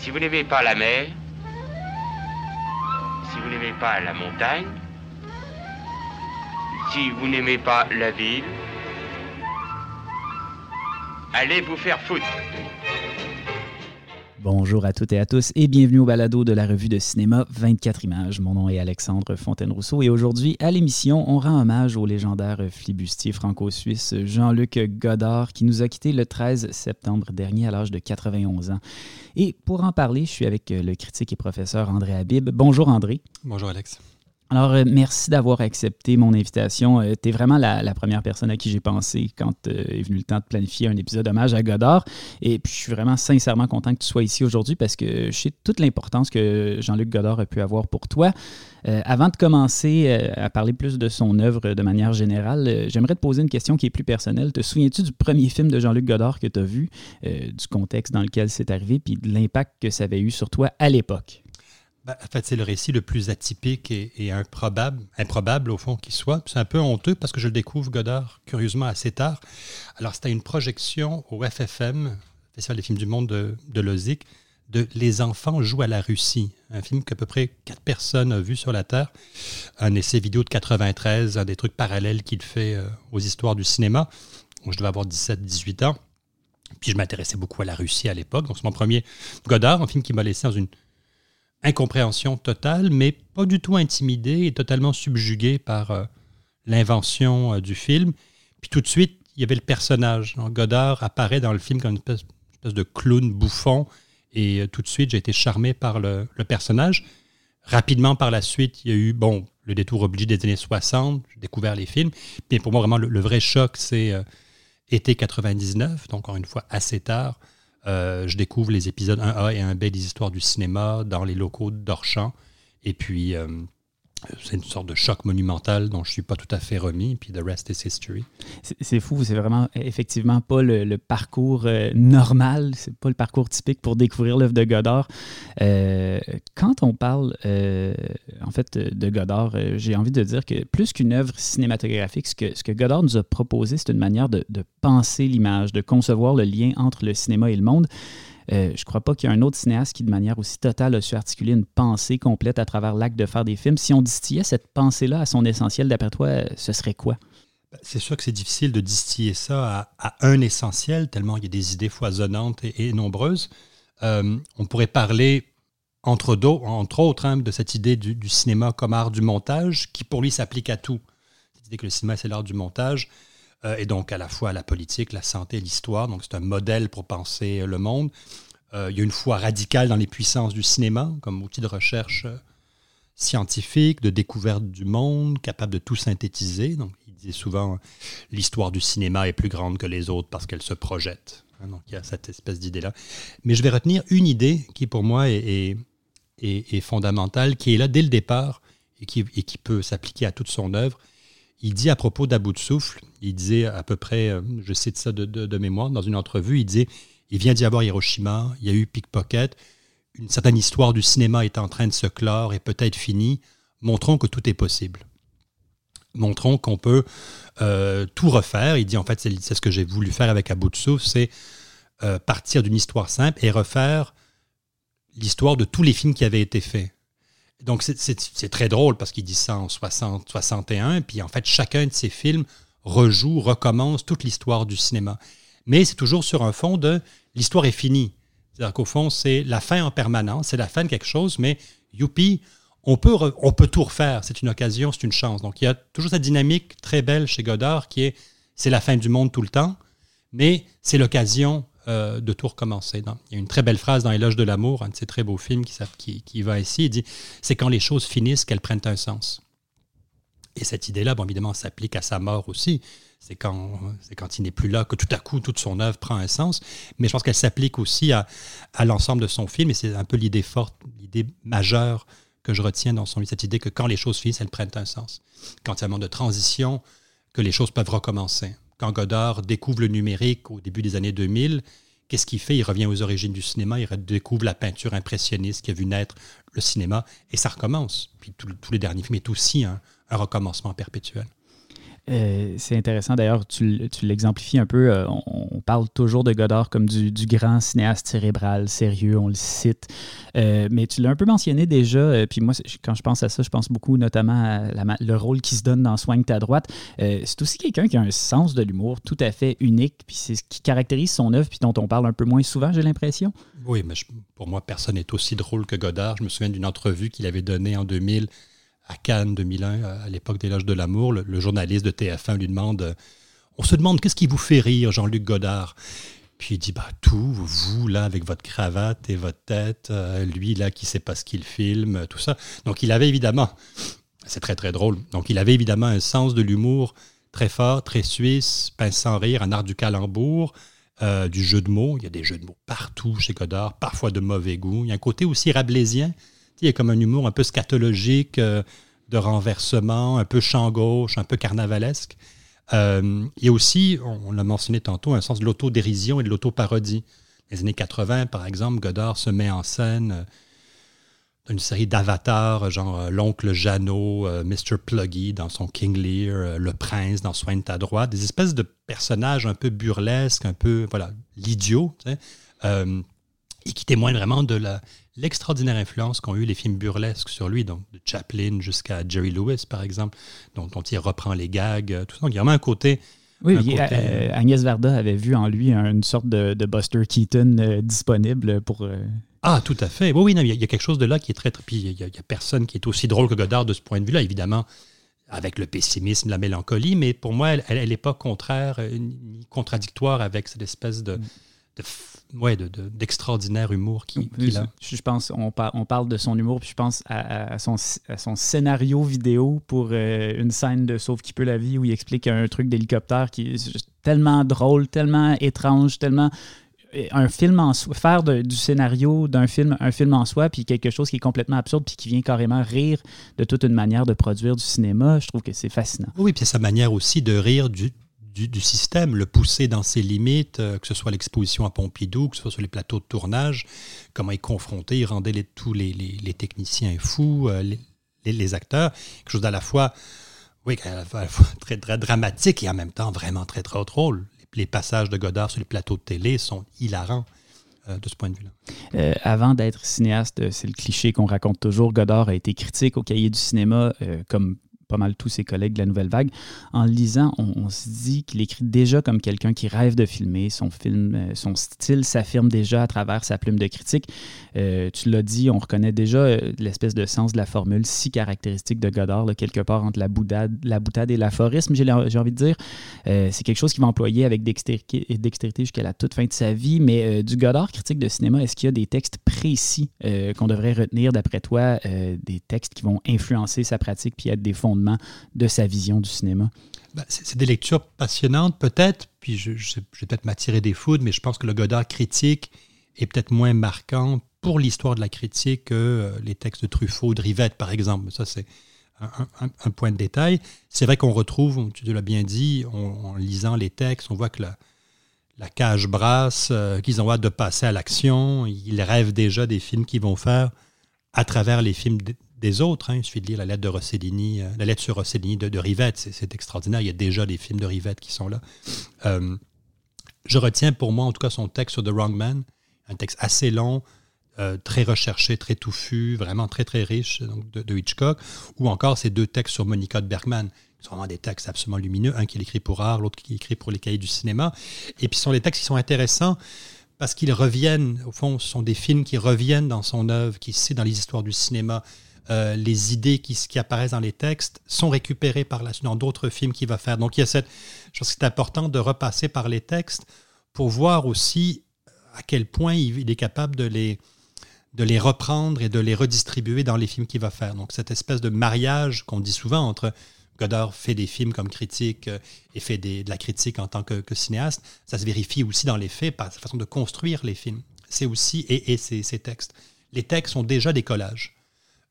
Si vous n'aimez pas la mer, si vous n'aimez pas la montagne, si vous n'aimez pas la ville, allez vous faire foutre. Bonjour à toutes et à tous et bienvenue au balado de la revue de cinéma 24 images. Mon nom est Alexandre Fontaine-Rousseau et aujourd'hui à l'émission, on rend hommage au légendaire flibustier franco-suisse Jean-Luc Godard qui nous a quitté le 13 septembre dernier à l'âge de 91 ans. Et pour en parler, je suis avec le critique et professeur André Habib. Bonjour André. Bonjour Alex. Alors, euh, merci d'avoir accepté mon invitation. Euh, tu es vraiment la, première personne à qui j'ai pensé quand euh, est venu le temps de planifier un épisode hommage à Godard. Et puis, je suis vraiment sincèrement content que tu sois ici aujourd'hui parce que je sais toute l'importance que Jean-Luc Godard a pu avoir pour toi. avant de commencer à parler plus de son œuvre de manière générale, j'aimerais te poser une question qui est plus personnelle. Te souviens-tu du premier film de Jean-Luc Godard que tu as vu, du contexte dans lequel c'est arrivé, puis de l'impact que ça avait eu sur toi à l'époque? En fait, c'est le récit le plus atypique et, improbable, improbable au fond qui soit? C'est un peu honteux parce que je le découvre, Godard, curieusement assez tard. Alors, c'était une projection au FFM, Festival des films du monde de, de Lozic, de Les enfants jouent à la Russie, un film qu'à peu près quatre personnes ont vu sur la Terre, un essai vidéo de 93, un des trucs parallèles qu'il fait euh, aux histoires du cinéma. je devais avoir 17-18 ans. Puis je m'intéressais beaucoup à la Russie à l'époque. Donc c'est mon premier Godard, un film qui m'a laissé dans une incompréhension totale, mais pas du tout intimidé et totalement subjugué par euh, l'invention euh, du film. Puis tout de suite, il y avait le personnage. Godard apparaît dans le film comme une espèce, de clown bouffon, et euh, tout de suite, j'ai été charmé par le, personnage. Rapidement par la suite, il y a eu, bon, le détour obligé des années 60, j'ai découvert les films. Mais pour moi, vraiment, le, vrai choc, c'est été 99, donc encore une fois assez tard. Euh, je découvre les épisodes 1A et 1B des histoires du cinéma dans les locaux d'Orchamps. Et puis, euh, c'est une sorte de choc monumental dont je ne suis pas tout à fait remis, puis the rest is history. C'est fou, c'est vraiment effectivement pas le, parcours euh, normal, c'est pas le parcours typique pour découvrir l'œuvre de Godard. Euh, quand on parle euh, en fait de Godard, j'ai envie de dire que plus qu'une œuvre cinématographique, ce que, Godard nous a proposé, c'est une manière de penser l'image, de concevoir le lien entre le cinéma et le monde. Euh, je ne crois pas qu'il y ait un autre cinéaste qui, de manière aussi totale, a su articuler une pensée complète à travers l'acte de faire des films. Si on distillait cette pensée-là à son essentiel, d'après toi, ce serait quoi? Ben, c'est sûr que c'est difficile de distiller ça à, un essentiel, tellement il y a des idées foisonnantes et, nombreuses. Euh, on pourrait parler, entre, entre autres, hein, de cette idée du, cinéma comme art du montage, qui pour lui s'applique à tout. Cette idée que le cinéma, c'est l'art du montage, euh, et donc à la fois la politique, la santé, l'histoire. Donc c'est un modèle pour penser le monde. Euh, il y a une foi radicale dans les puissances du cinéma comme outil de recherche euh, scientifique, de découverte du monde, capable de tout synthétiser. Donc, il disait souvent l'histoire du cinéma est plus grande que les autres parce qu'elle se projette. Hein, donc, il y a cette espèce d'idée-là. Mais je vais retenir une idée qui, pour moi, est, est, fondamentale, qui est là dès le départ et qui, et qui peut s'appliquer à toute son œuvre. Il dit à propos d'About de souffle, il disait à peu près, euh, je cite ça de, mémoire, dans une entrevue, il disait il vient d'y avoir Hiroshima, il y a eu Pickpocket, une certaine histoire du cinéma est en train de se clore et peut-être finie. Montrons que tout est possible. Montrons qu'on peut euh, tout refaire. Il dit en fait, c'est ce que j'ai voulu faire avec Abu c'est euh, partir d'une histoire simple et refaire l'histoire de tous les films qui avaient été faits. Donc c'est très drôle parce qu'il dit ça en 60, 61, puis en fait chacun de ces films rejoue, recommence toute l'histoire du cinéma. Mais c'est toujours sur un fond de l'histoire est finie. C'est-à-dire qu'au fond, c'est la fin en permanence, c'est la fin de quelque chose, mais youpi, on peut, on peut tout refaire. C'est une occasion, c'est une chance. Donc il y a toujours cette dynamique très belle chez Godard qui est c'est la fin du monde tout le temps, mais c'est l'occasion euh, de tout recommencer. il y a une très belle phrase dans Éloge de l'amour, un de ces très beaux films qui, qui, va ici. Il dit c'est quand les choses finissent qu'elles prennent un sens. Et cette idée-là, bon, évidemment, s'applique à sa mort aussi c'est quand, quand il n'est plus là que tout à coup toute son œuvre prend un sens. Mais je pense qu'elle s'applique aussi à, l'ensemble de son film et c'est un peu l'idée forte, l'idée majeure que je retiens dans son livre, cette idée que quand les choses finissent, elles prennent un sens. Quand il y a un moment de transition, que les choses peuvent recommencer. Quand Godard découvre le numérique au début des années 2000, qu'est-ce qu'il fait? Il revient aux origines du cinéma, il découvre la peinture impressionniste qui a vu naître le cinéma et ça recommence. Puis tous les derniers films est aussi un recommencement perpétuel. Euh, c'est intéressant d'ailleurs, tu, l'exemplifies un peu. Euh, on, parle toujours de Godard comme du, grand cinéaste cérébral, sérieux, on le cite. Euh, mais tu l'as un peu mentionné déjà. puis moi, quand je pense à ça, je pense beaucoup notamment à le rôle qui se donne dans Soigne ta droite. c'est aussi quelqu'un qui a un sens de l'humour tout à fait unique. Puis c'est ce qui caractérise son œuvre, puis dont on parle un peu moins souvent, j'ai l'impression. Oui, mais pour moi, personne n'est aussi drôle que Godard. Je me souviens d'une entrevue qu'il avait donnée en 2000 à Cannes 2001, à l'époque des Loges de l'Amour, le, journaliste de TF1 lui demande euh, On se demande qu'est-ce qui vous fait rire, Jean-Luc Godard? Puis il dit bah, Tout, vous, là, avec votre cravate et votre tête, euh, lui, là, qui sait pas ce qu'il filme, tout ça. Donc il avait évidemment, c'est très très drôle, donc il avait évidemment un sens de l'humour très fort, très suisse, pince sans rire, un art du calembour. Euh, du jeu de mots, il y a des jeux de mots partout chez Godard, parfois de mauvais goût. Il y a un côté aussi rabelaisien, il y a comme un humour un peu scatologique, euh, de renversement, un peu champ gauche, un peu carnavalesque. Euh, il y a aussi, on, l'a mentionné tantôt, un sens de l'autodérision et de l'autoparodie. Les années 80, par exemple, Godard se met en scène euh, dans une série d'avatars, genre l'oncle Jeannot, Mr. Pluggy dans son King Lear, le prince dans Soigne ta droite, des espèces de personnages un peu burlesques, un peu, voilà, l'idiot, et qui témoignent vraiment de la, l'extraordinaire influence qu'ont eu les films burlesques sur lui, donc de Chaplin jusqu'à Jerry Lewis, par exemple, dont, il reprend les gags, euh, tout ça. Donc, il y a vraiment un côté. Oui, euh, Agnès Varda avait vu en lui une sorte de, Buster Keaton euh, disponible pour. Ah, tout à fait. Oui, oui, il y, a quelque chose de là qui est très. Puis il n'y a, personne qui est aussi drôle que Godard de ce point de vue-là, évidemment, avec le pessimisme, la mélancolie, mais pour moi, elle n'est pas contraire, ni contradictoire avec cette espèce de. Mm ouais, d'extraordinaire humour qu'il a. Je pense, on, on, parle de son humour, puis je pense à, son, son, scénario vidéo pour euh, une scène de Sauve qui peut la vie où il explique un truc d'hélicoptère qui est tellement drôle, tellement étrange, tellement un film en soi, faire du scénario d'un film un film en soi, puis quelque chose qui est complètement absurde, puis qui vient carrément rire de toute une manière de produire du cinéma, je trouve que c'est fascinant. Oui, puis sa manière aussi de rire du, du, système, le pousser dans ses limites, euh, que ce soit l'exposition à Pompidou, que ce soit sur les plateaux de tournage, comment il confrontait, il rendait tous les, techniciens fous, euh, les, acteurs, quelque chose d'à la fois, oui, très, très, dramatique et en même temps vraiment très, très drôle. Les, passages de Godard sur les plateaux de télé sont hilarants euh, de ce point de vue-là. avant d'être cinéaste, c'est le cliché qu'on raconte toujours, Godard a été critique au cahier du cinéma comme pas mal tous ses collègues de la Nouvelle Vague. En lisant, on, se dit qu'il écrit déjà comme quelqu'un qui rêve de filmer. Son film, euh, son style s'affirme déjà à travers sa plume de critique. Euh, tu l'as dit, on reconnaît déjà euh, l'espèce de sens de la formule si caractéristique de Godard, quelque part entre la boutade, la boutade et l'aphorisme, j'ai envie de dire. c'est quelque chose qu'il va employer avec dextérité, jusqu'à la toute fin de sa vie. Mais du Godard critique de cinéma, est-ce qu'il y a des textes précis qu'on devrait retenir d'après toi, des textes qui vont influencer sa pratique puis être des de sa vision du cinéma. Ben, c'est des lectures passionnantes, peut-être, puis je, vais peut-être m'attirer des foudres, mais je pense que le Godard critique est peut-être moins marquant pour l'histoire de la critique que euh, les textes de Truffaut, de Rivette, par exemple. Ça, c'est un, point de détail. C'est vrai qu'on retrouve, tu l'as bien dit, en lisant les textes, on voit que la, la cage brasse, euh, qu'ils ont hâte de passer à l'action. Ils rêvent déjà des films qu'ils vont faire à travers les films des autres. Hein. Il suffit de lire la lettre de Rossellini, euh, la lettre sur Rossellini de, Rivette. C'est extraordinaire. Il y a déjà des films de Rivette qui sont là. Euh, je retiens pour moi, en tout cas, son texte sur The Wrong Man, un texte assez long, euh, très recherché, très touffu, vraiment très, très riche de, Hitchcock, ou encore ces deux textes sur Monica de Bergman, qui sont vraiment des textes absolument lumineux, un qui écrit pour art, l'autre qui écrit pour les cahiers du cinéma. Et puis ce sont les textes qui sont intéressants parce qu'ils reviennent, au fond, ce sont des films qui reviennent dans son œuvre, qui c'est dans les histoires du cinéma. Euh, les idées qui, apparaissent dans les textes sont récupérées par la, dans d'autres films qu'il va faire. Donc il y a cette, je pense que c'est important de repasser par les textes pour voir aussi à quel point il, est capable de les, reprendre et de les redistribuer dans les films qu'il va faire. Donc cette espèce de mariage qu'on dit souvent entre Godard fait des films comme critique euh, et fait de la critique en tant que, cinéaste, ça se vérifie aussi dans les faits par sa façon de construire les films. C'est aussi, et, et textes. Les textes sont déjà des collages.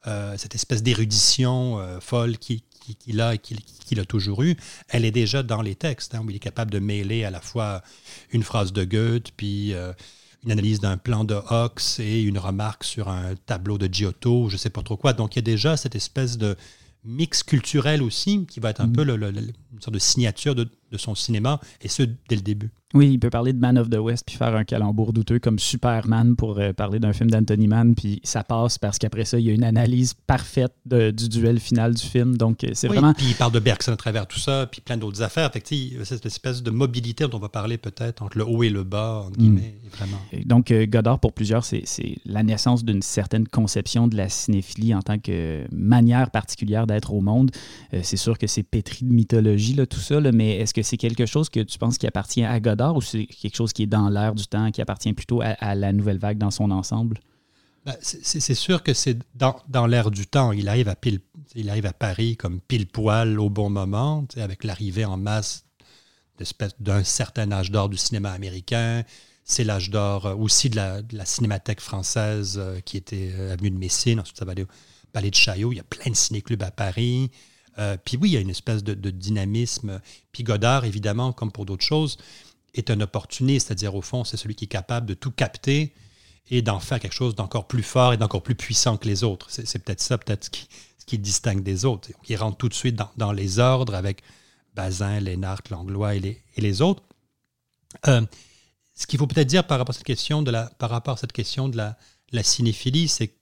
Euh, cette espèce d'érudition euh, folle qu'il qui, a et qu'il a toujours eu, elle est déjà dans les textes, hein, où il est capable de mêler à la fois une phrase de Goethe, puis euh, une analyse d'un plan de Hawks et une remarque sur un tableau de Giotto, je ne sais pas trop quoi. Donc il y a déjà cette espèce de mix culturel aussi, qui va être un Mm. peu le- le- le- une sorte de signature de, de son cinéma, et ce, dès le début. Oui, il peut parler de Man of the West puis faire un calembour douteux comme Superman pour euh, parler d'un film d'Anthony Mann, puis ça passe parce qu'après ça, il y a une analyse parfaite de- du duel final du film. Donc, euh, c'est Oui, vraiment. Puis il parle de Bergson à travers tout ça, puis plein d'autres affaires. Fait que, cette espèce de mobilité dont on va parler peut-être entre le haut et le bas, entre guillemets, est vraiment. Et Donc, euh, Godard, pour plusieurs, c'est c'est la naissance d'une certaine conception de la cinéphilie en tant que manière particulière d'être au monde. Euh, c'est sûr que c'est pétri de mythologie, là, tout ça, là, mais est-ce que c'est quelque chose que tu penses qui appartient à Godard ou c'est quelque chose qui est dans l'air du temps, qui appartient plutôt à, la nouvelle vague dans son ensemble? Ben, c'est sûr que c'est dans, dans l'air du temps. Il arrive à pile, il arrive à Paris comme pile poil au bon moment, avec l'arrivée en masse d'un certain âge d'or du cinéma américain. C'est l'âge d'or euh, aussi de la, de la cinémathèque française euh, qui était euh, avenue de Messine. Ensuite, ça va aller au Palais de Chaillot. Il y a plein de ciné-clubs à Paris. Euh, puis oui, il y a une espèce de, dynamisme. Puis Godard, évidemment, comme pour d'autres choses, est un opportuniste, c'est-à-dire au fond, c'est celui qui est capable de tout capter et d'en faire quelque chose d'encore plus fort et d'encore plus puissant que les autres. C'est peut-être ça, peut-être ce qui, ce distingue des autres. Il rentre tout de suite dans, les ordres avec Bazin, Lénart, Langlois et les, autres. Euh, ce qu'il faut peut-être dire par rapport à cette question de la, par rapport à cette question de la, cinéphilie, c'est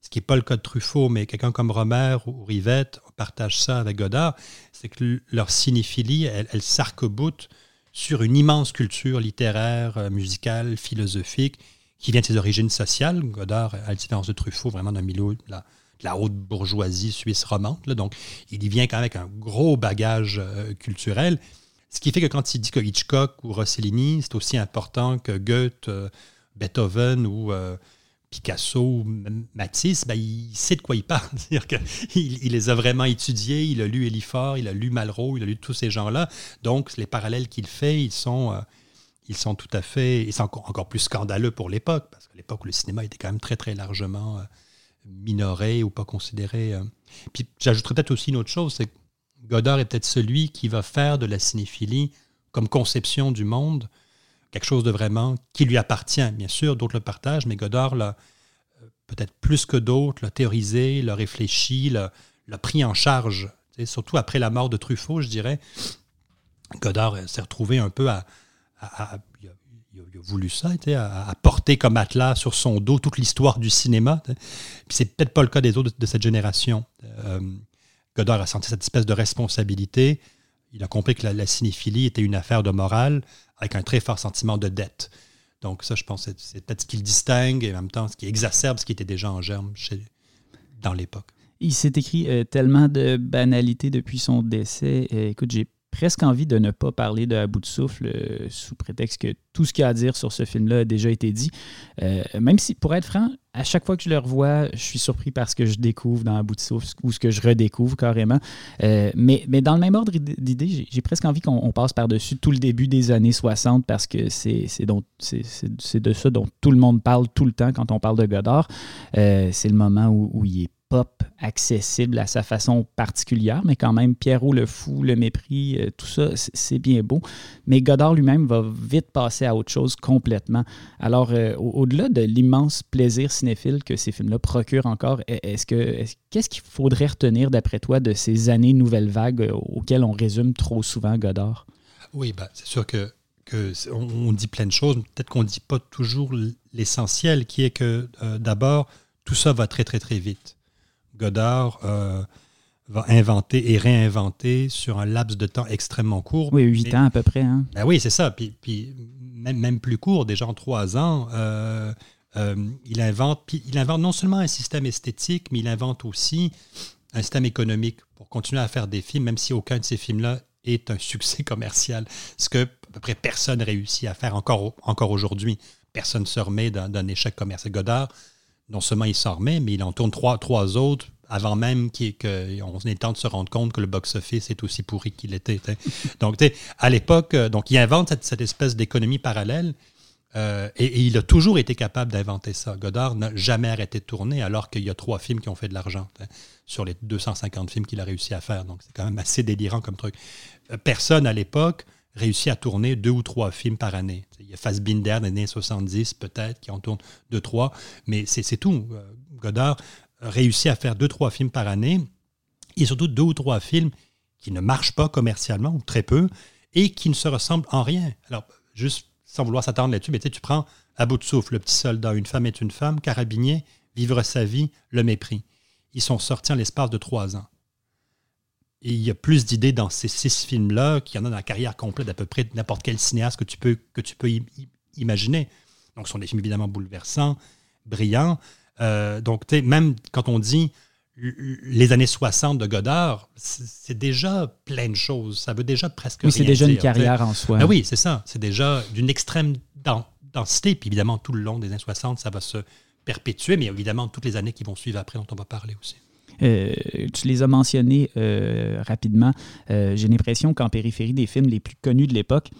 ce qui n'est pas le cas de Truffaut, mais quelqu'un comme Romer ou Rivette partage ça avec Godard, c'est que leur cinéphilie, elle, elle s'arc-boute sur une immense culture littéraire, euh, musicale, philosophique, qui vient de ses origines sociales. Godard, à la de Truffaut, vraiment d'un milieu de la, haute bourgeoisie suisse romande. donc, il y vient quand même avec un gros bagage euh, culturel. Ce qui fait que quand il dit que Hitchcock ou Rossellini, c'est aussi important que Goethe, euh, Beethoven ou Picasso Matisse, ben, il sait de quoi il parle. C'est-à-dire qu'il il les a vraiment étudiés, il a lu Eliphore, il a lu Malraux, il a lu tous ces gens-là. Donc, les parallèles qu'il fait, ils sont, euh, ils sont tout à fait... Ils sont encore, encore plus scandaleux pour l'époque, parce qu'à l'époque, le cinéma était quand même très, très largement euh, minoré ou pas considéré. euh. Puis j'ajouterais peut-être aussi une autre chose, c'est que Godard est peut-être celui qui va faire de la cinéphilie comme conception du monde quelque chose de vraiment qui lui appartient. Bien sûr, d'autres le partagent, mais Godard l'a euh, peut-être plus que d'autres, l'a théorisé, l'a réfléchi, l'a pris en charge. Surtout après la mort de Truffaut, je dirais. Godard euh, s'est retrouvé un peu à. il, a, voulu ça, à, à porter comme atlas sur son dos toute l'histoire du cinéma. Puis c'est peut-être pas le cas des autres de, cette génération. Euh, Godard a senti cette espèce de responsabilité. Il a compris que la cinéphilie était une affaire de morale avec un très fort sentiment de dette. Donc ça, je pense, c'est- peut-être ce qui le distingue et en même temps ce qui exacerbe ce qui était déjà en germe chez, dans l'époque. Il s'est écrit euh, tellement de banalités depuis son décès. Euh, écoute, j'ai presque envie de ne pas parler de À de souffle euh, sous prétexte que tout ce qu'il y a à dire sur ce film-là a déjà été dit. Euh, même si, pour être franc, à chaque fois que je le revois, je suis surpris par ce que je découvre dans À bout de souffle ou ce que je redécouvre carrément. Euh, mais, mais dans le même ordre d'idée, j'ai- presque envie qu'on on passe par-dessus tout le début des années 60 parce que c'est de ça dont tout le monde parle tout le temps quand on parle de Godard. C'est le moment où, où il est pop, accessible à sa façon particulière, mais quand même, Pierrot le fou, le mépris, euh, tout ça, c'est bien beau. Mais Godard lui-même va vite passer à autre chose complètement. Alors, euh, au- au-delà de l'immense plaisir cinéphile que ces films-là procurent encore, e- est-ce que est-ce- qu'est-ce qu'il faudrait retenir d'après toi de ces années nouvelles vagues euh, auxquelles on résume trop souvent Godard? Oui, ben, c'est sûr que, que on, dit plein de choses, peut-être qu'on ne dit pas toujours l'essentiel, qui est que d'abord, tout ça va très très très vite. Godard euh, va inventer et réinventer sur un laps de temps extrêmement court. Oui, huit Mais- ans à peu près. Hein? Ben oui, c'est ça. Puis, puis même, même plus court, déjà en trois ans, euh, euh, il, invente, puis il invente non seulement un système esthétique, mais il invente aussi un système économique pour continuer à faire des films, même si aucun de ces films-là est un succès commercial. Ce que à peu près personne réussit à faire encore, encore aujourd'hui. Personne ne se remet d'un d'un échec commercial. Godard, non seulement il s'en remet, mais il en tourne trois, trois autres avant même qu'on ait le temps de se rendre compte que le box-office est aussi pourri qu'il était. t'sais. Donc, tu sais, à l'époque, euh, donc il invente cette, cette espèce d'économie parallèle euh, et, et il a toujours été capable d'inventer ça. Godard n'a jamais arrêté de tourner alors qu'il y a trois films qui ont fait de l'argent sur les 250 films qu'il a réussi à faire. Donc, c'est quand même assez délirant comme truc. Euh, Personne à l'époque réussit à tourner deux ou trois films par année. Il y a Fassbinder des années 70 peut-être qui en tourne deux, trois, mais c'est tout. Euh, Godard réussit à faire deux, trois films par année. et surtout deux ou trois films qui ne marchent pas commercialement, ou très peu, et qui ne se ressemblent en rien. Alors, juste sans vouloir s'attendre là-dessus, mais tu prends à bout de souffle, Le Petit Soldat, Une femme est une femme, Carabinier, Vivre sa vie, Le mépris. Ils sont sortis en l'espace de trois ans. Et il y a plus d'idées dans ces six films-là qu'il y en a dans la carrière complète d'à peu près n'importe quel cinéaste que tu peux, que tu peux imaginer. Donc, ce sont des films évidemment bouleversants, brillants. Euh, donc, même quand on dit les années 60 de Godard, c'est déjà plein de choses. Ça veut déjà presque. Oui, c'est déjà une carrière en soi. Ben oui, c'est ça. C'est déjà d'une extrême densité. Puis évidemment, tout le long des années 60, ça va se perpétuer, mais évidemment, toutes les années qui vont suivre après, dont on va parler aussi. Euh, tu les as mentionnés euh, rapidement. Euh, j'ai l'impression qu'en périphérie des films les plus connus de l'époque,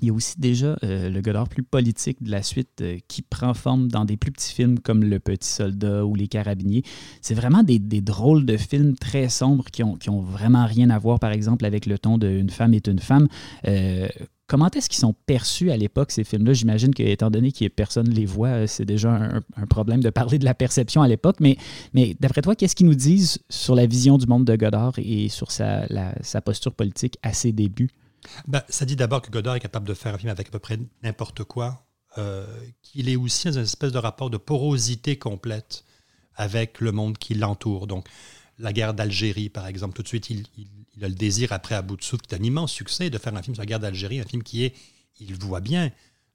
il y a aussi déjà le Godard plus politique de la suite qui prend forme dans des plus petits films comme Le Petit Soldat ou Les Carabiniers. C'est vraiment des, drôles de films très sombres qui ont, qui ont vraiment rien à voir, par exemple, avec le ton de Une femme est une femme. Comment est-ce qu'ils sont perçus à l'époque, ces films-là? J'imagine que, étant donné que personne ne les voit, euh, c'est déjà un, problème de parler de la perception à l'époque. Mais, d'après toi, qu'est-ce qu'ils nous disent sur la vision du monde de Godard et sur sa, sa posture politique à ses débuts? Ben, ça dit d'abord que Godard est capable de faire un film avec à peu près n'importe quoi, euh, qu'il est aussi dans une espèce de rapport de porosité complète avec le monde qui l'entoure. Donc, la guerre d'Algérie, par exemple, tout de suite, il, a le désir, après à bout de souffle, qui est un immense succès, de faire un film sur la guerre d'Algérie, un film qui est, il voit bien,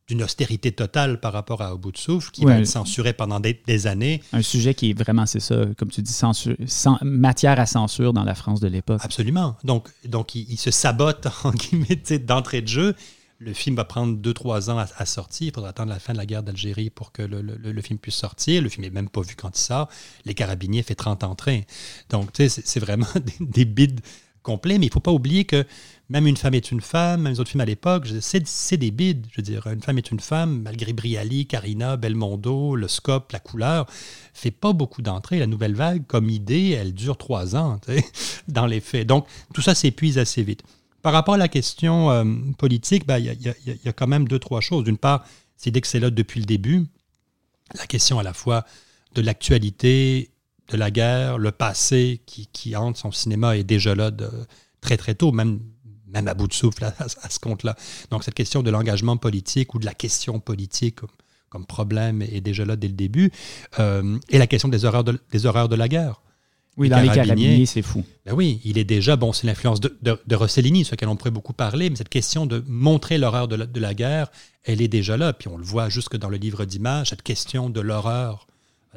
d'une austérité totale par rapport à Au bout de souffle, qui va être censuré pendant des, années. Un sujet qui est vraiment, c'est ça, comme tu dis, censure, sans, matière à censure dans la France de l'époque. Absolument. Donc, donc il, se sabote, en guillemets, d'entrée de jeu. Le film va prendre 2-3 ans à, sortir. Il faudra attendre la fin de la guerre d'Algérie pour que le, film puisse sortir. Le film n'est même pas vu quand il sort. Les Carabiniers fait 30 entrées. Donc, tu sais, c'est vraiment des, bides complets. Mais il ne faut pas oublier que même Une femme est une femme, même les autres films à l'époque, c'est des bides. Je veux dire, Une femme est une femme, malgré Briali, Carina, Belmondo, le scope, la couleur, fait pas beaucoup d'entrées. La nouvelle vague, comme idée, elle dure trois ans, dans les faits. Donc, tout ça s'épuise assez vite. Par rapport à la question euh, politique, ben, il y, a quand même deux, trois choses. D'une part, c'est dès que c'est là depuis le début, la question à la fois de l'actualité, de la guerre, le passé qui, qui hante son cinéma est déjà là de, très très tôt, même, même à bout de souffle à, ce compte-là. Donc cette question de l'engagement politique ou de la question politique comme, problème est déjà là dès le début. Euh, et la question des horreurs des horreurs de la guerre. Oui, carabiniers, c'est fou. Ben oui, il est déjà, bon, c'est l'influence de, de, Rossellini, sur lequel on pourrait beaucoup parler, mais cette question de montrer l'horreur de, de, la guerre, elle est déjà là. Puis on le voit jusque dans le livre d'images, cette question de l'horreur,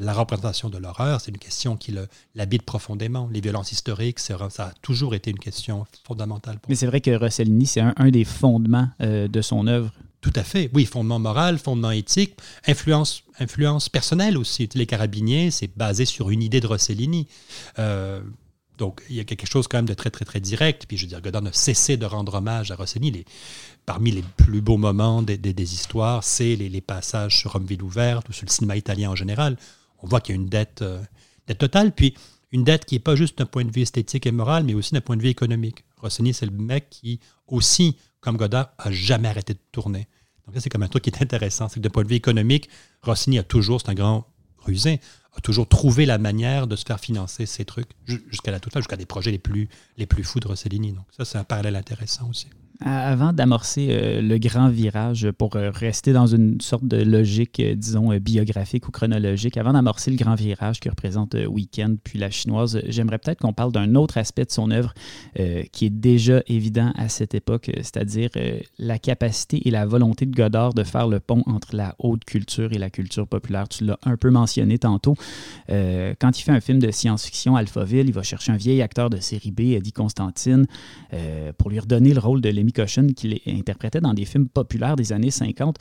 la représentation de l'horreur, c'est une question qui l'habite profondément. Les violences historiques, ça a toujours été une question fondamentale. mais c'est vrai que Rossellini, c'est un, un, des fondements euh, de son œuvre. Tout à fait. Oui, fondement moral, fondement éthique, influence, influence personnelle aussi. Les carabiniers, c'est basé sur une idée de Rossellini. Euh, donc, il y a quelque chose quand même de très, très, très direct. Puis, je veux dire, Godard a cessé de rendre hommage à Rossellini. parmi les plus beaux moments des, histoires, c'est les, passages sur Hommeville ouverte ou sur le cinéma italien en général. On voit qu'il y a une dette, euh, totale. Puis, une dette qui n'est pas juste d'un point de vue esthétique et moral, mais aussi d'un point de vue économique. Rossellini, c'est le mec qui aussi comme Godard, a jamais arrêté de tourner. Donc ça, c'est comme un truc qui est intéressant. C'est que d'un point de vue économique, Rossini a toujours, c'est un grand rusé, a toujours trouvé la manière de se faire financer ces trucs jusqu'à la toute jusqu'à des projets les plus, les plus fous de Rossellini. Donc ça, c'est un parallèle intéressant aussi. Avant d'amorcer euh, le grand virage, pour euh, rester dans une sorte de logique, euh, disons, biographique ou chronologique, avant d'amorcer le grand virage qui représente Weekend puis la chinoise, j'aimerais peut-être qu'on parle d'un autre aspect de son œuvre qui est déjà évident à cette époque, c'est-à-dire la capacité et la volonté de Godard de faire le pont entre la haute culture et la culture populaire. Tu l'as un peu mentionné tantôt. quand il fait un film de science-fiction, Alphaville, il va chercher un vieil acteur de série B, Eddie Constantine, pour lui redonner le rôle de l'émission Caution qu'il interprétait dans des films populaires des années 50.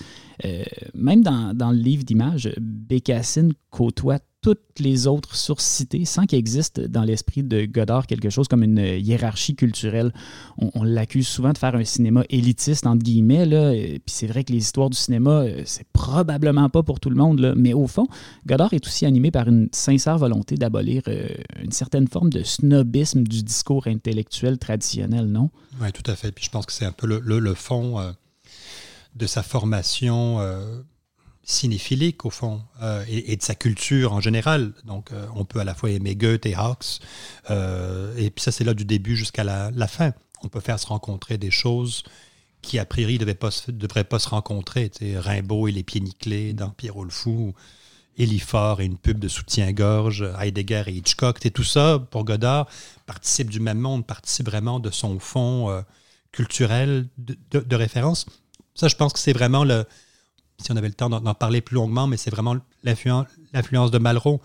Euh, même dans, dans, le livre d'images, Bécassine côtoie toutes les autres sources citées sans qu'il existe dans l'esprit de Godard quelque chose comme une hiérarchie culturelle. On, l'accuse souvent de faire un cinéma élitiste, entre guillemets, là, puis c'est vrai que les histoires du cinéma, euh, c'est probablement pas pour tout le monde, mais au fond, Godard est aussi animé par une sincère volonté d'abolir euh, une certaine forme de snobisme du discours intellectuel traditionnel, non? Oui, tout à fait. Puis je pense que c'est un peu le, le, fond euh, de sa formation cinéphilique, au fond, euh, et, de sa culture en général. Donc, euh, on peut à la fois aimer Goethe et Hawks, euh, et puis ça, c'est là du début jusqu'à la, fin. On peut faire se rencontrer des choses qui, a priori, ne devraient pas, se rencontrer. Rimbaud et les pieds nickelés dans Pierrot le Fou, Elifort et une pub de soutien-gorge, Heidegger et Hitchcock. tout ça, pour Godard, participe du même monde, participe vraiment de son fond culturel de référence. Ça, je pense que c'est vraiment le si on avait le temps d'en parler plus longuement, mais c'est vraiment l'influence de Malraux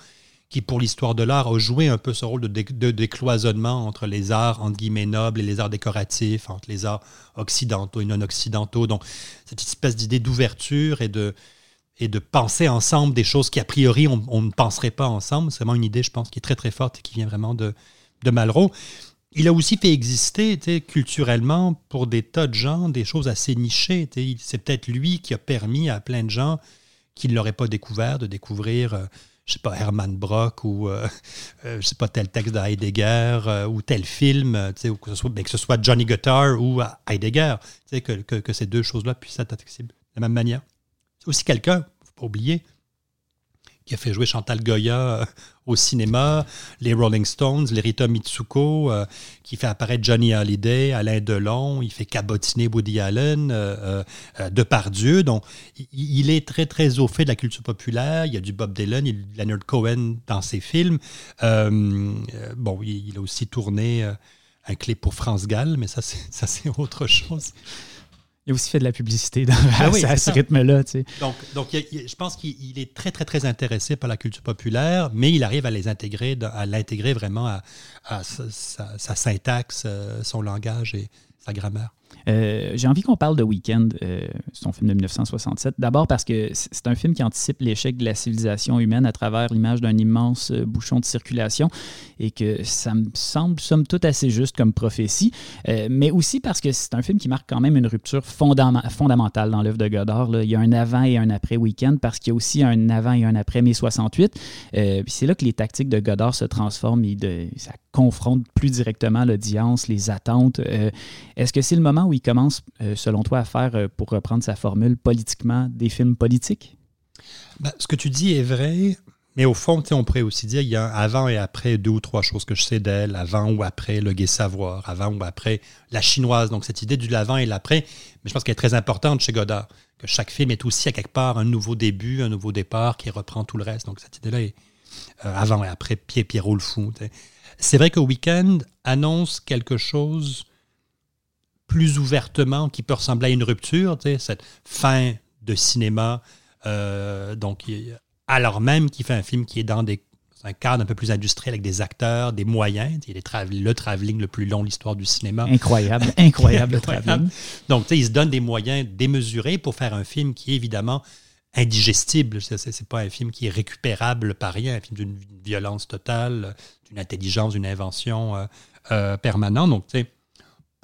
qui, pour l'histoire de l'art, a joué un peu ce rôle de, décloisonnement entre les arts, entre guillemets, nobles et les arts décoratifs, entre les arts occidentaux et non occidentaux. Donc, cette espèce d'idée d'ouverture et de, penser ensemble des choses qui, a priori, on, ne penserait pas ensemble, c'est vraiment une idée, je pense, qui est très, très forte et qui vient vraiment de Malraux il a aussi fait exister culturellement pour des tas de gens des choses assez nichées. C'est peut-être lui qui a permis à plein de gens qui ne l'auraient pas découvert de découvrir, euh, je sais pas, Hermann Brock ou, euh, euh, sais pas, tel texte de Heidegger ou tel film, ou que ce, soit, ben, que ce soit Johnny Guitar ou Heidegger, que, que, ces deux choses-là puissent être accessibles de la même manière. C'est aussi quelqu'un, il ne faut pas oublier, qui a fait jouer Chantal Goya euh, au cinéma, les Rolling Stones, les Rita Mitsuko, euh, qui fait apparaître Johnny Hallyday, Alain Delon, il fait cabotiner Woody Allen, euh, Depardieu. Donc, il, est très, très au fait de la culture populaire. Il y a du Bob Dylan, il y a du Leonard Cohen dans ses films. bon, il, a aussi tourné un clip pour France Gall, mais ça, c'est autre chose. Il a aussi fait de la publicité dans, ben à, ce rythme-là. Donc, donc je pense qu'il est très, très, très intéressé par la culture populaire, mais il arrive à les intégrer, à l'intégrer vraiment à, sa, syntaxe, euh, son langage et sa grammaire. Euh, j'ai envie qu'on parle de Weekend, euh, son film de 1967. D'abord parce que c'est un film qui anticipe l'échec de la civilisation humaine à travers l'image d'un immense euh, bouchon de circulation et que ça me semble, somme toute, assez juste comme prophétie. mais aussi parce que c'est un film qui marque quand même une rupture fondamentale dans l'œuvre de Godard. Il y a un avant et un après Weekend parce qu'il y a aussi un avant et un après mai 68. c'est là que les tactiques de Godard se transforment et ça confronte plus directement l'audience, les attentes. Est-ce que c'est le moment où il commence, euh, selon toi, à faire, euh, pour reprendre sa formule, politiquement des films politiques? Ben, ce que tu dis est vrai, mais au fond, on pourrait aussi dire il y a avant et après deux ou trois choses que je sais d'elle, avant ou après le gai savoir, avant ou après la chinoise. Donc cette idée du l'avant et l'après, mais je pense qu'elle est très importante chez Godard, que chaque film est aussi à quelque part un nouveau début, un nouveau départ qui reprend tout le reste. Donc cette idée-là est euh, avant et après Pierre Pierrot le fou. C'est vrai que Weekend annonce quelque chose plus ouvertement, qui peut ressembler à une rupture, cette fin de cinéma, euh, donc alors même qu'il fait un film qui est dans des, un cadre un peu plus industriel avec des acteurs, des moyens, il est le travelling le plus long de l'histoire du cinéma. Incroyable, incroyable le travelling. Donc il se donne des moyens démesurés pour faire un film qui est évidemment indigestible. Ce n'est pas un film qui est récupérable par rien, un film d'une violence totale, d'une intelligence, d'une invention euh, euh, permanente. Donc, tu sais,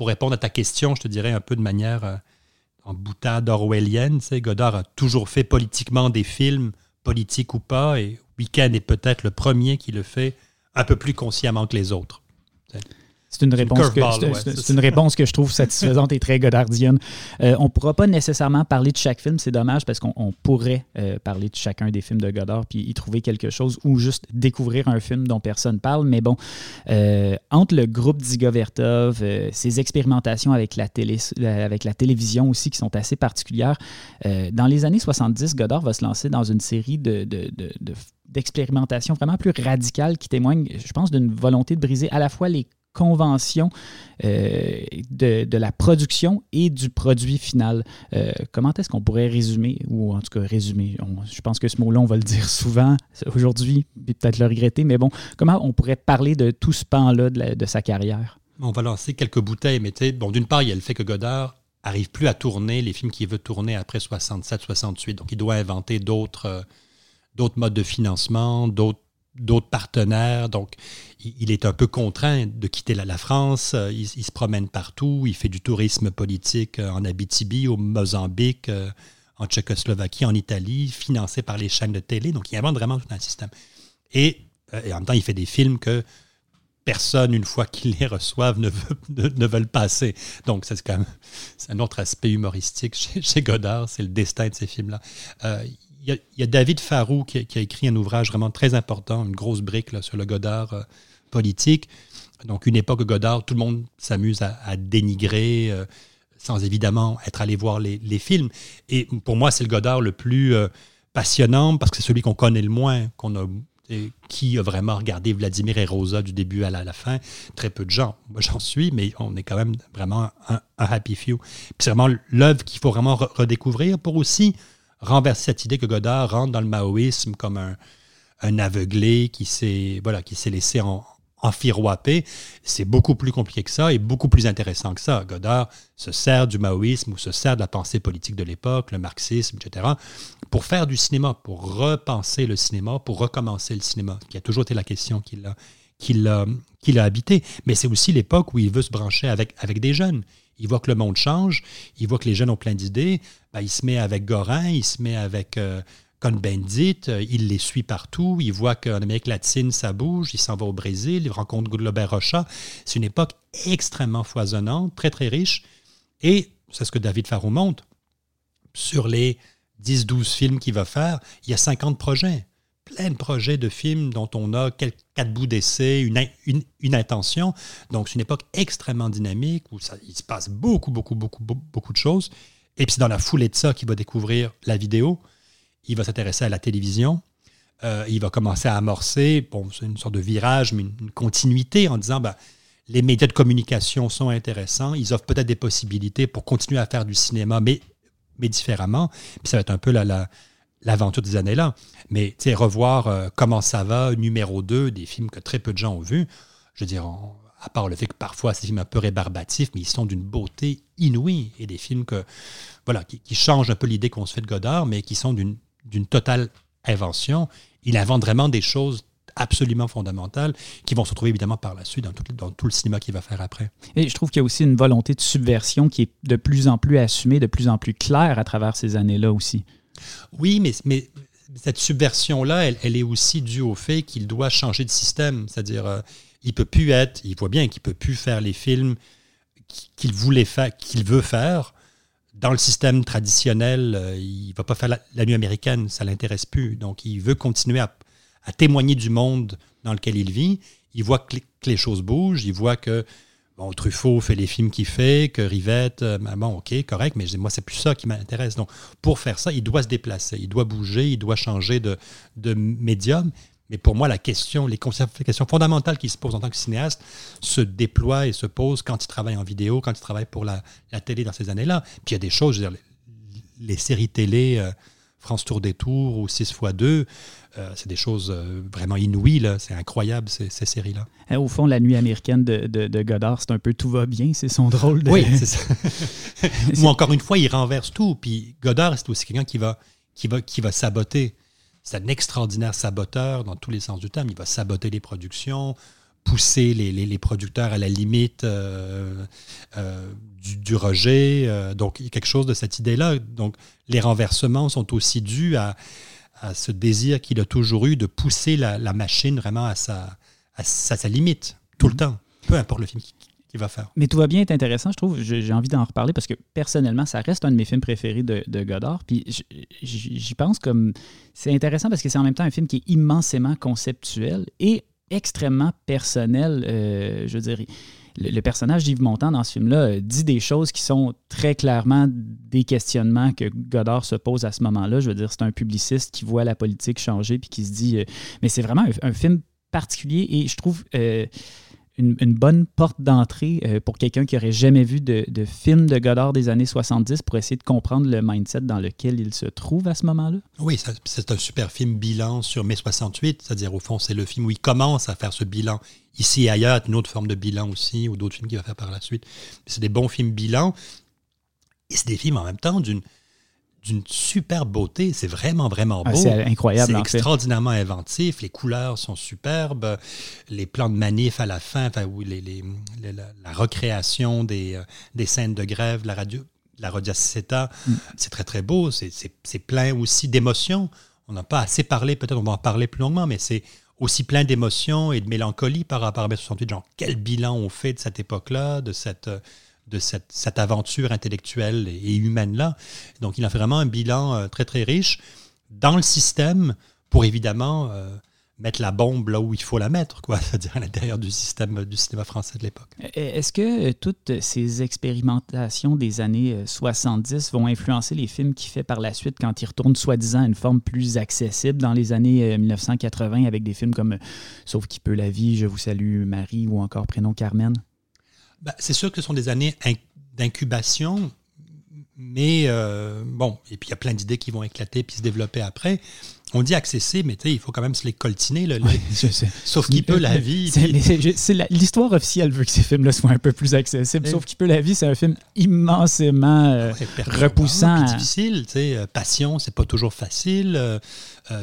pour répondre à ta question, je te dirais un peu de manière euh, en boutade orwellienne. Godard a toujours fait politiquement des films, politiques ou pas, et Weekend est peut-être le premier qui le fait un peu plus consciemment que les autres. C'est une, réponse que, une réponse que je trouve satisfaisante et très godardienne. Euh, on ne pourra pas nécessairement parler de chaque film, c'est dommage parce qu'on pourrait euh, parler de chacun des films de Godard puis y trouver quelque chose ou juste découvrir un film dont personne parle. Mais bon, euh, entre le groupe d'Igovertov, ses expérimentations avec la, télé, avec la télévision aussi qui sont assez particulières, dans les années 70, Godard va se lancer dans une série de, de, de d'expérimentation vraiment plus radicale qui témoigne, je pense, d'une volonté de briser à la fois les convention euh, de, la production et du produit final. Euh, comment est-ce qu'on pourrait résumer, ou en tout cas résumer, je pense que ce mot-là, on va le dire souvent aujourd'hui, peut-être le regretter, mais bon, comment on pourrait parler de tout ce pan-là de, sa carrière? On va lancer quelques bouteilles, mais bon, d'une part, il y a le fait que Godard arrive plus à tourner les films qu'il veut tourner après 67-68, donc il doit inventer d'autres euh, modes de financement, d'autres d'autres partenaires. Donc, il est un peu contraint de quitter la, France. Euh, il, se promène partout. Il fait du tourisme politique euh, en Abitibi, au Mozambique, euh, en Tchécoslovaquie, en Italie, financé par les chaînes de télé. Donc, il invente vraiment tout un système. Et, en même temps, il fait des films que personne, une fois qu'ils les reçoivent, ne, veut, ne, veulent passer. Donc, c'est quand même un autre aspect humoristique chez, Godard, c'est le destin de ces films-là il y, a David Farou qui, a écrit un ouvrage vraiment très important, une grosse brique sur le Godard politique. Donc, une époque Godard, tout le monde s'amuse à, dénigrer, euh, sans évidemment être allé voir les, films. Et pour moi, c'est le Godard le plus euh, passionnant parce que c'est celui qu'on connaît le moins, qu'on a qui a vraiment regardé Vladimir et Rosa du début à la, fin Très peu de gens. Moi, j'en suis, mais on est quand même vraiment un, happy few. C'est vraiment l'œuvre qu'il faut vraiment redécouvrir pour aussi renverser cette idée que Godard rentre dans le maoïsme comme un, aveuglé qui s'est voilà, laissé en, enfiroipé. C'est beaucoup plus compliqué que ça et beaucoup plus intéressant que ça. Godard se sert du maoïsme ou se sert de la pensée politique de l'époque, le marxisme, etc., pour faire du cinéma, pour repenser le cinéma, pour recommencer le cinéma, qui a toujours été la question qu'il a, qu'il habité. Mais c'est aussi l'époque où il veut se brancher avec, avec des jeunes. Il voit que le monde change, il voit que les jeunes ont plein d'idées. Ben, il se met avec Gorin, il se met avec euh, Cohn-Bendit, euh, il les suit partout, il voit qu'en Amérique latine, ça bouge, il s'en va au Brésil, il rencontre Goulobert Rocha. C'est une époque extrêmement foisonnante, très, très riche. Et c'est ce que David Farou montre. Sur les 10-12 films qu'il va faire, il y a 50 projets. Plein de projets de films dont on a quatre bouts d'essai, une, une, intention. Donc, c'est une époque extrêmement dynamique où ça, il se passe beaucoup, beaucoup, beaucoup, beaucoup de choses. Et puis, c'est dans la foulée de ça qu'il va découvrir la vidéo il va s'intéresser à la télévision. Euh, il va commencer à amorcer, bon, c'est une sorte de virage, mais une, continuité en disant, ben, les médias de communication sont intéressants, ils offrent peut-être des possibilités pour continuer à faire du cinéma, mais, différemment. Puis ça va être un peu la, l'aventure des années-là. Mais revoir euh, Comment ça va, numéro 2, des films que très peu de gens ont vus, je veux dire, à part le fait que parfois des films un peu rébarbatifs, mais ils sont d'une beauté inouïe et des films que, voilà, qui changent un peu l'idée qu'on se fait de Godard, mais qui sont d'une d'une totale invention. Il invente vraiment des choses absolument fondamentales qui vont se retrouver évidemment par la suite dans tout, dans tout le cinéma qu'il va faire après. Et je trouve qu'il y a aussi une volonté de subversion qui est de plus en plus assumée, de plus en plus claire à travers ces années-là aussi. Oui, mais, mais cette subversion-là, elle, elle, est aussi due au fait qu'il doit changer de système. C'est-à-dire, euh, il peut plus être, il voit bien qu'il peut plus faire les films qu'il voulait faire, qu'il veut faire dans le système traditionnel, euh, il ne va pas faire la, nuit américaine, ça ne l'intéresse plus. Donc, il veut continuer à, témoigner du monde dans lequel il vit. Il voit que, les choses bougent, il voit que bon, Truffaut fait les films qu'il fait, que Rivette, euh, ben bon, ok, correct, mais moi, c'est plus ça qui m'intéresse. Donc, pour faire ça, il doit se déplacer, il doit bouger, il doit changer de, de médium. Mais pour moi, la question, les questions fondamentales qui se posent en tant que cinéaste se déploient et se posent quand il travaille en vidéo, quand il travaille pour la, télé dans ces années-là. Puis il y a des choses, je veux dire, les, séries télé, euh, France Tour des Tours ou 6 x 2, c'est des choses euh, vraiment inouïes. C'est incroyable, ces, séries-là. Hein, au fond, la nuit américaine de, de, Godard, c'est un peu tout va bien, c'est son drôle de... Oui, c'est ça. Ou encore une fois, il renverse tout. Puis Godard, c'est aussi quelqu'un qui va, qui, va, qui va saboter c'est un extraordinaire saboteur dans tous les sens du terme. Il va saboter les productions, pousser les, producteurs à la limite euh, euh, du, rejet. Euh, donc, il y a quelque chose de cette idée-là. Donc, les renversements sont aussi dus à, ce désir qu'il a toujours eu de pousser la, machine vraiment à sa, à sa, limite, tout le mm-hmm. temps, peu importe le film va faire. Mais tout va bien être intéressant, je trouve. J'ai envie d'en reparler parce que personnellement, ça reste un de mes films préférés de, Godard. Puis j'y pense comme. C'est intéressant parce que c'est en même temps un film qui est immensément conceptuel et extrêmement personnel. Euh, je dire. Le, personnage d'Yves Montand dans ce film-là euh, dit des choses qui sont très clairement des questionnements que Godard se pose à ce moment-là. Je veux dire, c'est un publiciste qui voit la politique changer puis qui se dit. Euh, mais c'est vraiment un, film particulier et je trouve une, bonne porte d'entrée euh, pour quelqu'un qui n'aurait jamais vu de, de, film de Godard des années 70 pour essayer de comprendre le mindset dans lequel il se trouve à ce moment-là? Oui, c'est un super film bilan sur mai 68, c'est-à-dire au fond, c'est le film où il commence à faire ce bilan. Ici et ailleurs, une autre forme de bilan aussi, ou d'autres films qu'il va faire par la suite. C'est des bons films bilan. Et c'est des films en même temps d'une d'une super beauté. C'est vraiment, vraiment ah, beau. c'est incroyable. C'est extraordinairement inventif. Les couleurs sont superbes. Les plans de manif à la fin, enfin, oui, les, la, recréation des, euh, des, scènes de grève, la radio, la Rodiaceta, mm. c'est très, très beau. C'est plein aussi d'émotions. On n'a pas assez parlé, peut-être on va en parler plus longuement, mais c'est aussi plein d'émotions et de mélancolie par rapport à 68. Genre, quel bilan on fait de cette époque-là, de cette euh, de cette, aventure intellectuelle et, humaine-là. Donc, il a fait vraiment un bilan euh, très, très riche. dans le système pour évidemment euh, mettre la bombe là où il faut la mettre, quoi, c'est-à-dire à, l'intérieur du système du cinéma français de l'époque. Est-ce que toutes ces expérimentations des années 70 vont influencer les films qu'il fait par la suite quand il retourne soi-disant à une forme plus accessible dans les années 1980 avec des films comme Sauf qui peut la vie, Je vous salue Marie ou encore Prénom Carmen? Ben, c'est sûr que ce sont des années d'incubation, mais euh, bon, et puis il y a plein d'idées qui vont éclater puis se développer après. On dit accessible, mais il faut quand même se les coltiner. Là, Sauf qu'il peut la vie. L'histoire officielle veut que ces films-là soient un peu plus accessibles. Sauf qu'il peut la vie, c'est un film immensément euh, repoussant. difficile. Euh, Passion, c'est pas toujours facile. Euh,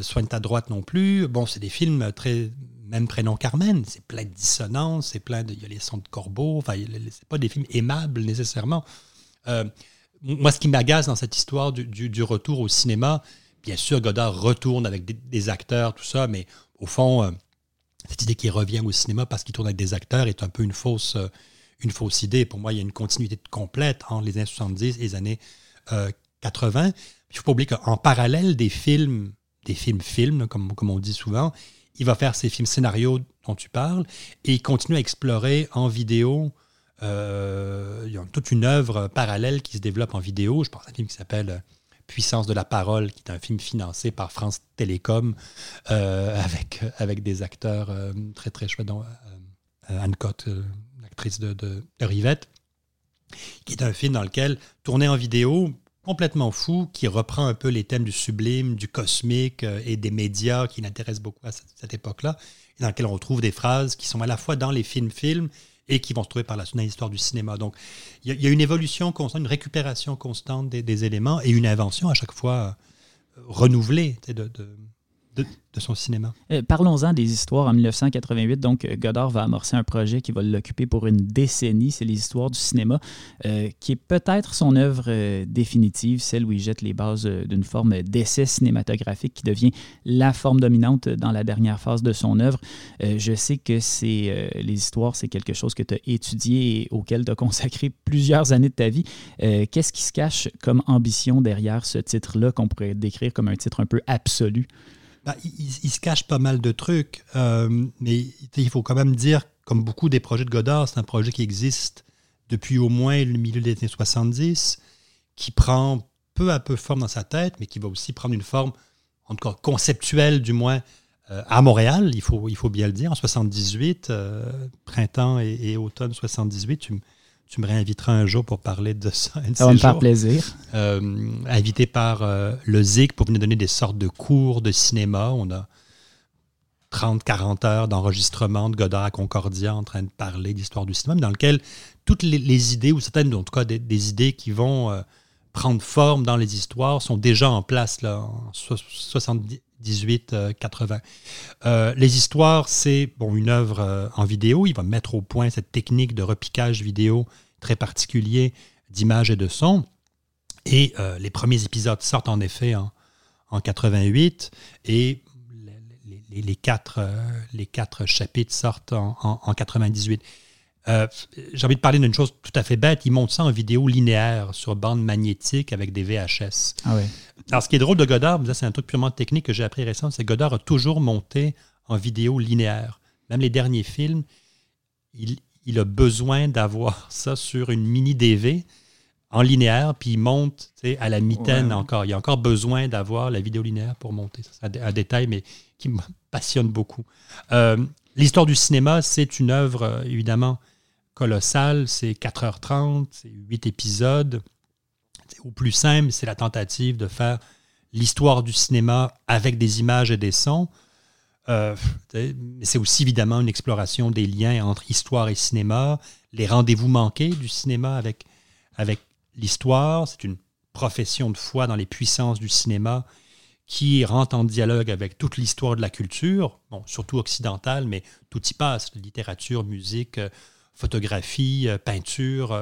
Soigne ta droite non plus. Bon, c'est des films très même prénom Carmen, c'est plein de dissonances, c'est plein de. Il y a les sons de corbeau, enfin, c'est pas des films aimables nécessairement. Euh, moi, ce qui m'agace dans cette histoire du, retour au cinéma, bien sûr, Godard retourne avec des, acteurs, tout ça, mais au fond, euh, cette idée qu'il revient au cinéma parce qu'il tourne avec des acteurs est un peu une fausse, euh, une fausse idée. Pour moi, il y a une continuité complète entre les années 70 et les années 80. Il ne faut pas oublier qu'en parallèle des films, des films-films, comme, comme on dit souvent, il va faire ces films scénarios dont tu parles et il continue à explorer en vidéo. Euh, il y a toute une œuvre parallèle qui se développe en vidéo. Je pense à un film qui s'appelle euh, Puissance de la parole, qui est un film financé par France Télécom euh, avec, avec des acteurs très très chouettes, dont Anne Cotte, l'actrice de, de, de Rivette, qui est un film dans lequel, tourné en vidéo, complètement fou qui reprend un peu les thèmes du sublime, du cosmique euh, et des médias qui l'intéressent beaucoup à cette, époque-là, dans lequel on retrouve des phrases qui sont à la fois dans les films-films et qui vont se trouver par la suite dans l'histoire du cinéma. Donc, il y, a une évolution constante, une récupération constante des, éléments et une invention à chaque fois euh, renouvelée son cinéma? Euh, parlons-en des histoires en 1988. Donc, euh, Godard va amorcer un projet qui va l'occuper pour une décennie. C'est les histoires du cinéma, euh, qui est peut-être son œuvre définitive, celle où il jette les bases d'une forme d'essai cinématographique qui devient la forme dominante dans la dernière phase de son œuvre. je sais que c'est les histoires, c'est quelque chose que tu as étudié et auquel tu as consacré plusieurs années de ta vie. Qu'est-ce qui se cache comme ambition derrière ce titre-là qu'on pourrait décrire comme un titre un peu absolu? Bah, il, se cache pas mal de trucs, euh, mais il faut quand même dire, comme beaucoup des projets de Godard, c'est un projet qui existe depuis au moins le milieu des années 70, qui prend peu à peu forme dans sa tête, mais qui va aussi prendre une forme, en tout cas conceptuelle du moins, euh, à Montréal, il faut, bien le dire, en 78, euh, printemps et, automne 78, tu, tu me réinviteras un jour pour parler de ça. ça va me faire plaisir. Euh, invité par euh, le ZIC pour venir donner des sortes de cours de cinéma. On a 30-40 heures d'enregistrement de Godard à Concordia en train de parler d'histoire du cinéma, dans lequel toutes les, idées, ou certaines, en tout cas des, idées qui vont euh, prendre forme dans les histoires, sont déjà en place là, en 78-80. les histoires, c'est bon, une œuvre en vidéo. Il va mettre au point cette technique de repiquage vidéo très particulier d'images et de sons. Et euh, les premiers épisodes sortent en effet en, en 88 et les, quatre, euh, chapitres sortent en, en, 98. Euh, j'ai envie de parler d'une chose tout à fait bête. Ils montent ça en vidéo linéaire sur bande magnétique avec des VHS. Ah Alors, ce qui est drôle de Godard, c'est un truc purement technique que j'ai appris récemment, c'est que Godard a toujours monté en vidéo linéaire. Même les derniers films, il, il a besoin d'avoir ça sur une mini DV en linéaire, puis il monte à la mitaine encore. Il y a encore besoin d'avoir la vidéo linéaire pour monter. C'est un détail, mais qui me passionne beaucoup. Euh, l'histoire du cinéma, c'est une œuvre, euh, évidemment, colossale. C'est 4h30, c'est 8 épisodes. Au plus simple, c'est la tentative de faire l'histoire du cinéma avec des images et des sons. Euh, c'est aussi évidemment une exploration des liens entre histoire et cinéma, les rendez-vous manqués du cinéma avec, l'histoire. C'est une profession de foi dans les puissances du cinéma qui rentre en dialogue avec toute l'histoire de la culture, surtout occidentale, mais tout y passe, littérature, musique, euh, photographie, euh, peinture,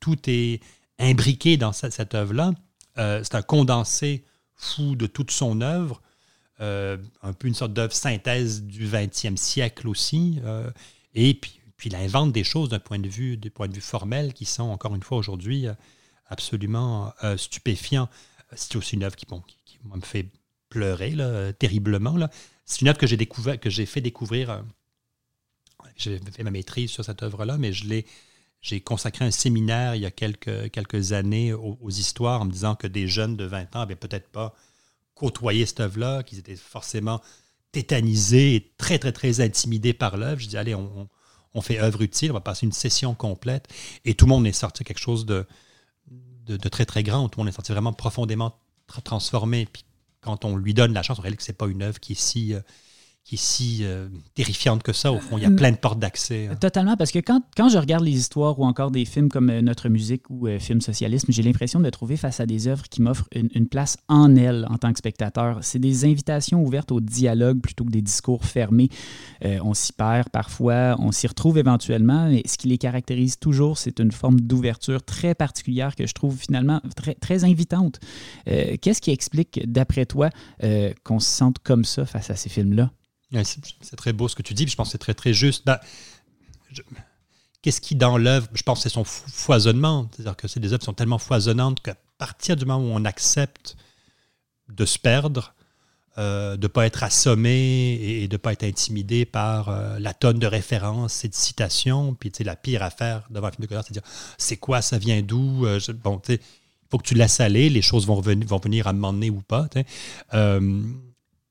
tout est imbriqué dans cette, œuvre-là. c'est un condensé fou de toute son œuvre euh, un peu une sorte d'œuvre synthèse du 20e siècle aussi. Euh, et puis, puis il invente des choses d'un point de vue, point de vue formel qui sont, encore une fois, aujourd'hui euh, absolument stupéfiants. C'est aussi une œuvre qui, bon, me fait pleuré là, terriblement. C'est une œuvre que j'ai découvert, que j'ai fait découvrir. J'ai fait ma maîtrise sur cette œuvre-là, mais je l'ai, j'ai consacré un séminaire il y a quelques, quelques années aux, histoires en me disant que des jeunes de 20 ans n'avaient peut-être pas côtoyé cette œuvre-là, qu'ils étaient forcément tétanisés et très, très, très intimidés par l'œuvre. Je dis, allez, on, fait œuvre utile, on va passer une session complète. Et tout le monde est sorti quelque chose de, de, de très, très grand. Tout le monde est sorti vraiment profondément tra- transformé. Puis quand on lui donne la chance, on réalise que ce n'est pas une œuvre qui est si, euh, qui est si euh, terrifiante que ça. Au fond, il y a Euh, plein de portes d'accès. hein. Totalement, parce que quand, quand je regarde les histoires ou encore des films comme euh, Notre musique ou euh, Film Socialisme, j'ai l'impression de me trouver face à des œuvres qui m'offrent une, une place en elles en tant que spectateur. C'est des invitations ouvertes au dialogue plutôt que des discours fermés. Euh, on s'y perd parfois, on s'y retrouve éventuellement, mais ce qui les caractérise toujours, c'est une forme d'ouverture très particulière que je trouve finalement très, très invitante. Qu'est-ce qui explique, d'après toi, qu'on se sente comme ça face à ces films-là? C'est très beau ce que tu dis, puis je pense que c'est très, très juste. Je- Qu'est-ce qui, dans l'œuvre, je pense que c'est son fo- foisonnement. C'est-à-dire que c'est des œuvres qui sont tellement foisonnantes qu'à partir du moment où on accepte de se perdre, euh, de ne pas être assommé et, de ne pas être intimidé par euh, la tonne de références et de citations, puis tu sais, la pire affaire devant un film de Godard, c'est de dire c'est quoi, ça vient d'où Euh, Bon, tu sais, il faut que tu laisses aller, les choses vont, revenir, vont venir à m'emmener ou pas. tu sais.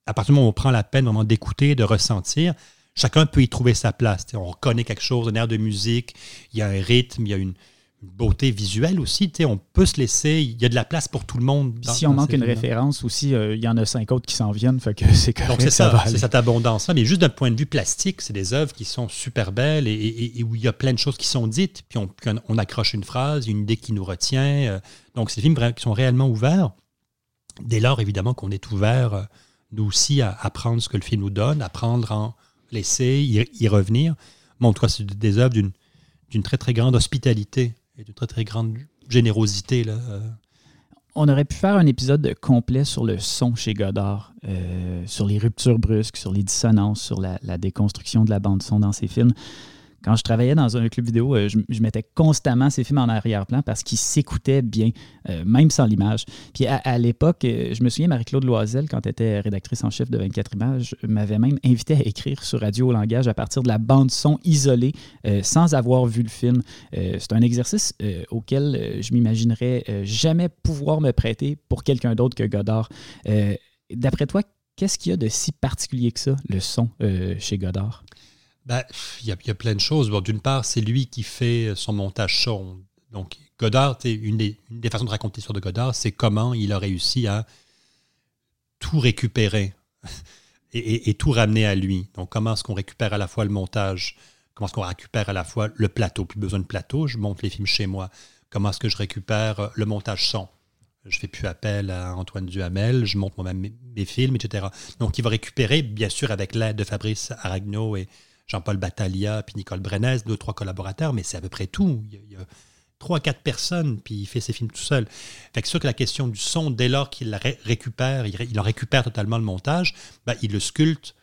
À partir du moment où on prend la peine vraiment d'écouter, de ressentir, chacun peut y trouver sa place. On reconnaît quelque chose, un air de musique, il y a un rythme, il y a une, beauté visuelle aussi. On peut se laisser, il y a de la place pour tout le monde. Dans- si on manque une référence aussi, euh, il y en a cinq autres qui s'en viennent, fait que c'est Donc c'est ça c'est cette abondance-là. Mais juste d'un point de vue plastique, c'est des œuvres qui sont super belles et, et- et où il y a plein de choses qui sont dites, puis on, accroche une phrase, une idée qui nous retient. euh, Donc c'est des films qui sont réellement ouverts. Dès lors, évidemment, qu'on est ouvert, euh, nous aussi, à apprendre ce que le film nous donne, apprendre à en laisser, y, y revenir. Bon, cas, c'est des œuvres d'une d'une très, très grande hospitalité et d'une très, très grande générosité. Là. euh. On aurait pu faire un épisode complet sur le son chez Godard, euh, sur les ruptures brusques, sur les dissonances, sur la, la déconstruction de la bande-son dans ses films. Quand je travaillais dans un club vidéo, euh, je, mettais constamment ces films en arrière-plan parce qu'ils s'écoutaient bien, euh, même sans l'image. Puis à, l'époque, euh, je me souviens, Marie-Claude Loisel, quand elle était rédactrice en chef de 24 images, m'avait même invité à écrire sur Radio au langage à partir de la bande-son isolée, sans avoir vu le film. C'est un exercice auquel je m'imaginerais jamais pouvoir me prêter pour quelqu'un d'autre que Godard. D'après toi, qu'est-ce qu'il y a de si particulier que ça, le son chez Godard? Ben, il y, a- y a plein de choses. D'une part, c'est lui qui fait son montage son. Donc, Godard, une des, des façons de raconter l'histoire de Godard, c'est comment il a réussi à tout récupérer et, tout ramener à lui. Donc, comment est-ce qu'on récupère à la fois le montage, comment est-ce qu'on récupère à la fois le plateau, plus besoin de plateau, je monte les films chez moi. Comment est-ce que je récupère le montage son? Je fais plus appel à Antoine Duhamel, je monte moi-même mes, mes films, etc. Donc, il va récupérer, bien sûr, avec l'aide de Fabrice Aragno et Jean-Paul Battaglia, puis Nicole Brenez, deux, trois collaborateurs, mais c'est à peu près tout. Il y a, trois, quatre personnes, puis il fait ses films tout seul. Fait que que la question du son, dès lors qu'il récupère, il, en récupère totalement le montage, ben, il le sculpte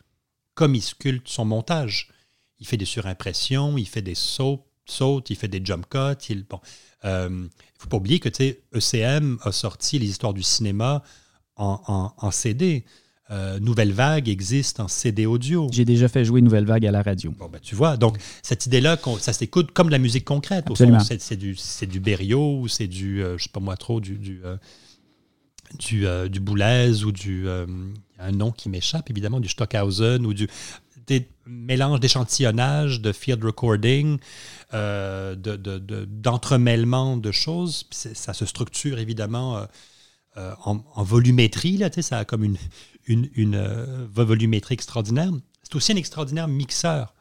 comme il sculpte son montage. Il fait des surimpressions, il fait des sauts, sautes, il fait des jump cuts. Il, bon, euh, faut pas oublier que ECM a sorti les histoires du cinéma en CD. Euh, Nouvelle Vague existe en CD audio. J'ai déjà fait jouer Nouvelle Vague à la radio. Bon, ben, tu vois, donc cette idée-là, ça s'écoute comme de la musique concrète. Au Absolument. fond, c'est, du, du Berriot ou c'est du, euh, je sais pas moi trop, du, du, euh, du, euh, du Boulez ou du, euh, il y a un nom qui m'échappe évidemment, du Stockhausen ou du des mélanges d'échantillonnage, de field recording, euh, de, de- de- d'entremêlement de, choses. Ça se structure évidemment euh, en, volumétrie, là, ça a comme une, euh, volumétrie extraordinaire. C'est aussi un extraordinaire mixeur.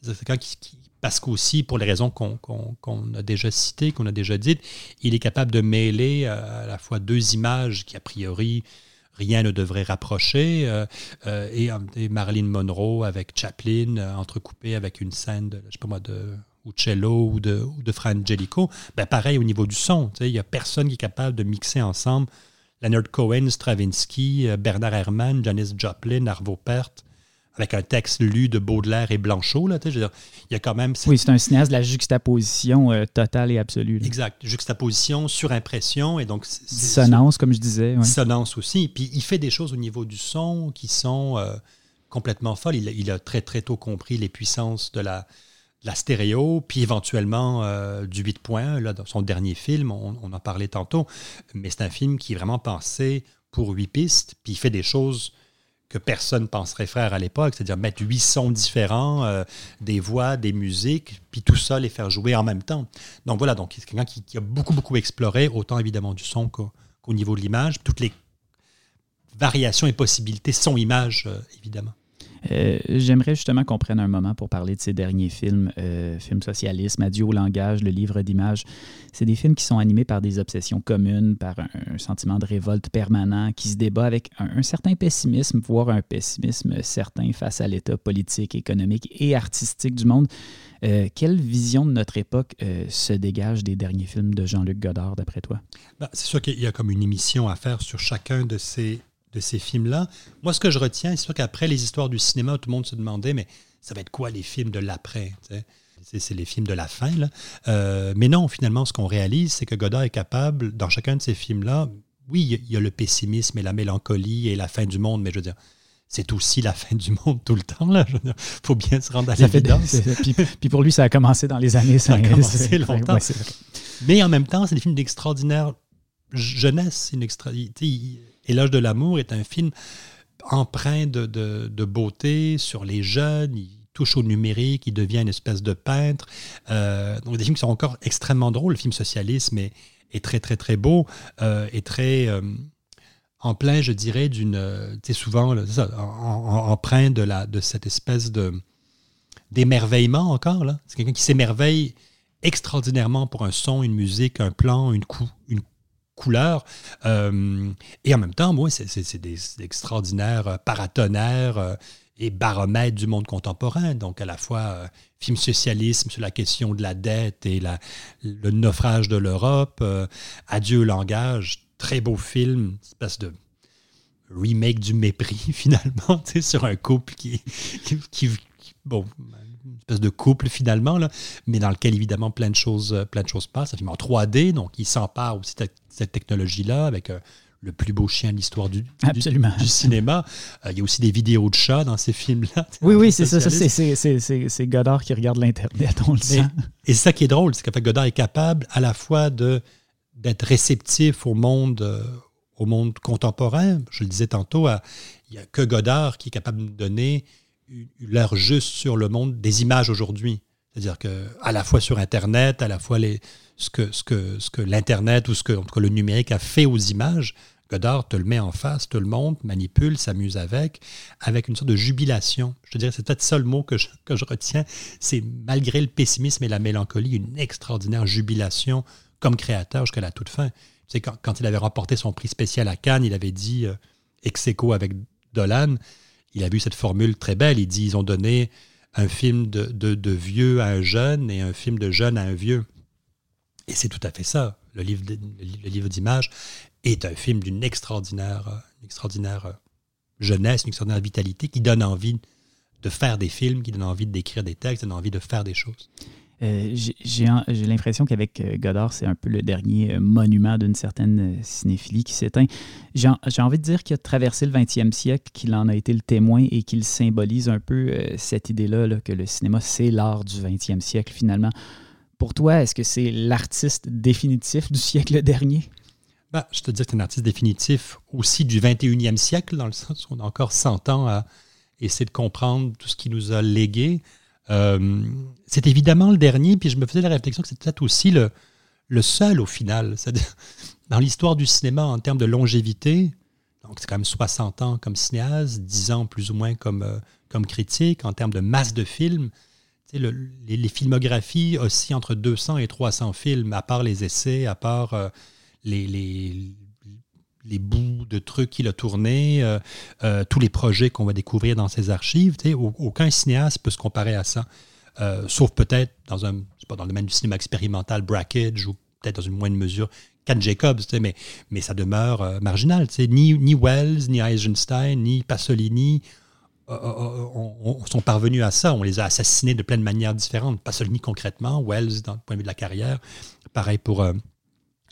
C'est-à-dire que quand il- qui- parce qu'aussi, pour les raisons qu'on a déjà citées, qu'on a déjà dites, il est capable de mêler euh, à la fois deux images qui, a priori, rien ne devrait rapprocher, et, et Marilyn Monroe avec Chaplin, euh, entrecoupé avec une scène de, je sais pas moi, de Uccello ou de, ou de Fra Angelico. Ben, pareil au niveau du son. Il n'y a personne qui est capable de mixer ensemble Leonard Cohen, Stravinsky, euh, Bernard Herrmann, Janis Joplin, Arvo Pärt, avec un texte lu de Baudelaire et Blanchot. Là, dire, il y a quand même. Oui, c'est un cinéaste de la juxtaposition euh, totale et absolue. là. Exact. Juxtaposition, surimpression. Et donc, Dissonance, comme je disais. ouais. dissonance aussi. Puis il fait des choses au niveau du son qui sont euh, complètement folles. Il, a- il a très très tôt compris les puissances de la, la stéréo, puis éventuellement euh, du 8 points. Dans son dernier film, on, en parlait tantôt, mais c'est un film qui est vraiment pensé pour huit pistes, puis il fait des choses que personne penserait faire à l'époque, c'est-à-dire mettre huit sons différents, euh, des voix, des musiques, puis tout ça les faire jouer en même temps. Donc voilà, donc c'est quelqu'un qui, a beaucoup beaucoup exploré, autant évidemment du son qu'au niveau de l'image, toutes les variations et possibilités sont images, euh, évidemment. Euh, J'aimerais justement qu'on prenne un moment pour parler de ces derniers films, euh, films socialisme, Adieu au langage, le livre d'images. C'est des films qui sont animés par des obsessions communes, par un, sentiment de révolte permanent, qui se débat avec un, un certain pessimisme, voire un pessimisme certain face à l'état politique, économique et artistique du monde. Euh, quelle vision de notre époque euh, se dégage des derniers films de Jean-Luc Godard, d'après toi? Ben, c'est sûr qu'il y a comme une émission à faire sur chacun de ces, de ces films-là. Moi, ce que je retiens, c'est sûr qu'après les histoires du cinéma, tout le monde se demandait, mais ça va être quoi les films de l'après? C'est- les films de la fin. Là. Euh, mais non, finalement, ce qu'on réalise, c'est que Godard est capable, dans chacun de ces films-là, oui, il y a- le pessimisme et la mélancolie et la fin du monde, mais je veux dire, c'est aussi la fin du monde tout le temps. Il faut bien se rendre à Ça fait- l'évidence. puis, puis pour lui, ça a commencé dans les années Ça a 50. commencé longtemps. Ouais. Mais en même temps, c'est des films d'extraordinaire jeunesse. Une extra... il- Éloge de l'amour est un film empreint de, beauté sur les jeunes. Il touche au numérique, il devient une espèce de peintre. Euh, donc des films qui sont encore extrêmement drôles. Le film Socialisme est, est très, très, très beau, euh, est très... euh, en plein, je dirais, d'une... Tu sais, souvent, ça, empreint de, la, de cette espèce de d'émerveillement encore. C'est quelqu'un qui s'émerveille extraordinairement pour un son, une musique, un plan, une, cou- une couleur. Euh, et en même temps, moi, c'est des, extraordinaires euh, paratonnerres euh, et baromètres du monde contemporain. Donc, à la fois film socialisme sur la question de la dette et le naufrage de l'Europe, euh, Adieu langage, très beau film, espèce de remake du mépris finalement, sur un couple qui, qui, qui- bon, espèce de couple finalement, là, mais dans lequel évidemment plein de choses, plein de choses passent. Film en 3D, donc il s'empare aussi de cette technologie-là avec euh, le plus beau chien de l'histoire du, du- Absolument. du cinéma. Euh, il y a aussi des vidéos de chats dans ces films-là. Oui, oui, c'est ça. c'est- Godard qui regarde l'Internet, on le Mais- sent. Et c'est ça qui est drôle, c'est qu'en fait, Godard est capable à la fois d'être réceptif au monde, euh, au monde contemporain. Je le disais tantôt, il n'y a que Godard qui est capable de donner l'heure juste sur le monde des images aujourd'hui. C'est-à-dire que à la fois sur Internet, à la fois les, ce que, l'Internet ou ce que le numérique a fait aux images, Godard te le met en face, te le montre, manipule, s'amuse avec, avec une sorte de jubilation. Je te dirais, c'est peut-être ça le mot que je, retiens. C'est malgré le pessimisme et la mélancolie, une extraordinaire jubilation comme créateur jusqu'à la toute fin. Quand, il avait remporté son prix spécial à Cannes, il avait dit, euh, ex aequo avec Dolan, il a vu cette formule très belle. Il dit, ils ont donné un film de vieux à un jeune et un film de jeune à un vieux. Et c'est tout à fait ça. Le livre, le li- le livre d'images est un film d'une extraordinaire, euh, extraordinaire euh, jeunesse, une extraordinaire vitalité qui donne envie de faire des films, qui donne envie d'écrire des textes, qui donne envie de faire des choses. Euh, j'ai- l'impression qu'avec Godard, c'est un peu le dernier monument d'une certaine cinéphilie qui s'éteint. J'ai en- j'ai envie de dire qu'il a traversé le 20e siècle, qu'il en a été le témoin et qu'il symbolise un peu cette idée-là là, que le cinéma, c'est l'art du 20e siècle finalement. Pour toi, est-ce que c'est l'artiste définitif du siècle dernier? Ben, je te dis que c'est un artiste définitif aussi du 21e siècle, dans le sens où on a encore 100 ans à essayer de comprendre tout ce qui nous a légué. Euh, c'est évidemment le dernier, puis je me faisais la réflexion que c'est peut-être aussi le, le seul au final. Dans l'histoire du cinéma en termes de longévité, donc c'est quand même 60 ans comme cinéaste, 10 ans plus ou moins comme, euh, comme critique, en termes de masse de films. Les, filmographies aussi entre 200 et 300 films, à part les essais, à part euh, les, les, bouts de trucs qu'il a tournés, euh, euh, tous les projets qu'on va découvrir dans ses archives. aucun cinéaste peut se comparer à ça. Sauf peut-être dans un, pas, dans le domaine du cinéma expérimental, Brackage, ou peut-être dans une moindre mesure, Ken Jacobs, mais, mais ça demeure marginal. Ni, ni Wells, ni Eisenstein, ni Pasolini sont parvenus à ça. On les a assassinés de plein de manières différentes. Pasolini concrètement, Wells dans le point de vue de la carrière. Pareil pour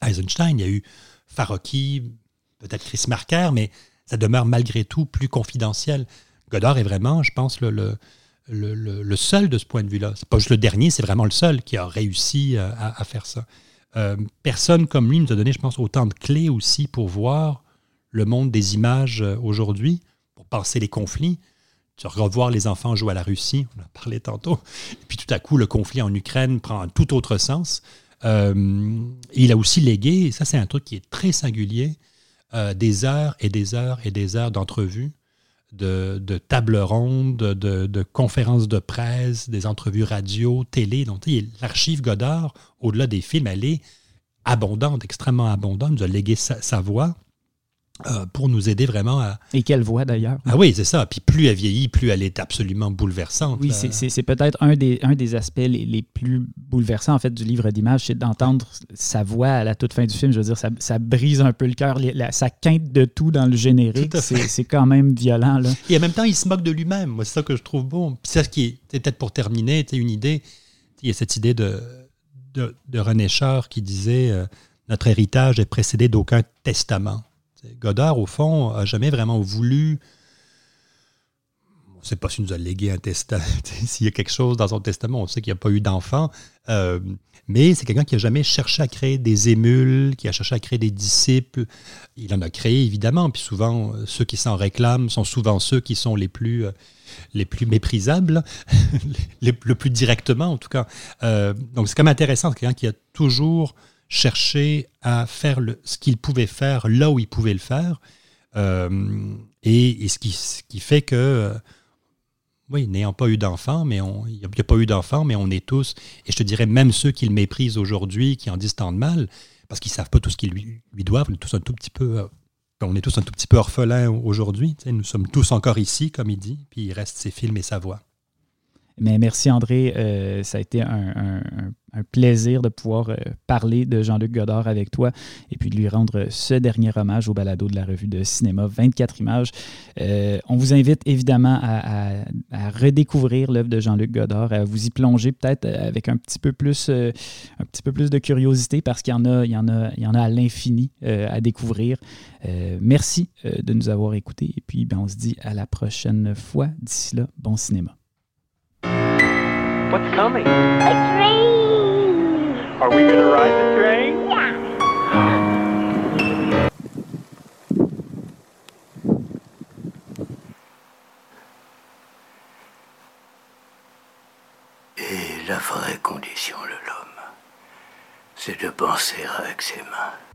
Eisenstein. Il y a eu Farocki, peut-être Chris Marker, mais ça demeure malgré tout plus confidentiel. Godard est vraiment, je pense, le, le, seul de ce point de vue-là. C'est pas juste le dernier, c'est vraiment le seul qui a réussi euh, à, faire ça. Euh, personne comme lui nous a donné, je pense, autant de clés aussi pour voir le monde des images euh, aujourd'hui, pour passer les conflits. Tu revoir les enfants jouer à la Russie, on en a parlé tantôt. Et puis tout à coup, le conflit en Ukraine prend un tout autre sens. il a aussi légué, et ça c'est un truc qui est très singulier, des heures et des heures et des heures d'entrevues de, de tables rondes, de, conférences de presse, des entrevues radio, télé. Donc, l'archive Godard, au-delà des films, elle est abondante, extrêmement abondante. Nous a légué sa voix. Euh, pour nous aider vraiment à... Et quelle voix d'ailleurs. Ah oui, c'est ça. Puis plus elle vieillit, plus elle est absolument bouleversante. Oui, c'est peut-être un des, un des aspects les, plus bouleversants en fait du livre d'images, c'est d'entendre sa voix à la toute fin du film. Je veux dire, ça, ça brise un peu le cœur. Ça quinte de tout dans le générique. C'est quand même violent. Là. Et en même temps, il se moque de lui-même. Moi, c'est ça que je trouve bon. Puis ce qui est peut-être pour terminer, une idée. Il y a cette idée de, de, René Char qui disait euh, Notre héritage est précédé d'aucun testament. Godard, au fond, a jamais vraiment voulu. On ne sait pas s'il nous a légué un testament, s'il y a quelque chose dans son testament. On sait qu'il n'y a pas eu d'enfant. Euh, mais c'est quelqu'un qui n'a jamais cherché à créer des émules, qui a cherché à créer des disciples. Il en a créé, évidemment. Puis souvent, ceux qui s'en réclament sont souvent ceux qui sont les plus, euh, les plus méprisables, le plus directement, en tout cas. Euh, donc, c'est quand même intéressant. C'est quelqu'un qui a toujours chercher à faire le, ce qu'il pouvait faire là où il pouvait le faire. Euh, et, ce, qui, qui, fait que, euh, oui, n'ayant pas eu d'enfant, mais on, n'y a, pas eu d'enfant, mais on est tous, et je te dirais même ceux qui le méprisent aujourd'hui, qui en disent tant de mal, parce qu'ils ne savent pas tout ce qu'ils lui, doivent, tous un tout petit peu, euh, on est tous un tout petit peu orphelins aujourd'hui. nous sommes tous encore ici, comme il dit, puis il reste ses films et sa voix. Mais merci André, euh, ça a été un, plaisir de pouvoir euh, parler de Jean-Luc Godard avec toi et puis de lui rendre ce dernier hommage au balado de la revue de cinéma 24 images. Euh, on vous invite évidemment à, redécouvrir l'œuvre de Jean-Luc Godard, à vous y plonger peut-être avec un petit peu plus, de curiosité parce qu'il y en a, il y en a, il y en a à l'infini à découvrir. merci de nous avoir écoutés et puis ben, on se dit à la prochaine fois. D'ici là, bon cinéma. What's coming? A train. Are we going to ride the train? Yeah. Et la vraie condition de l'homme, c'est de penser avec ses mains.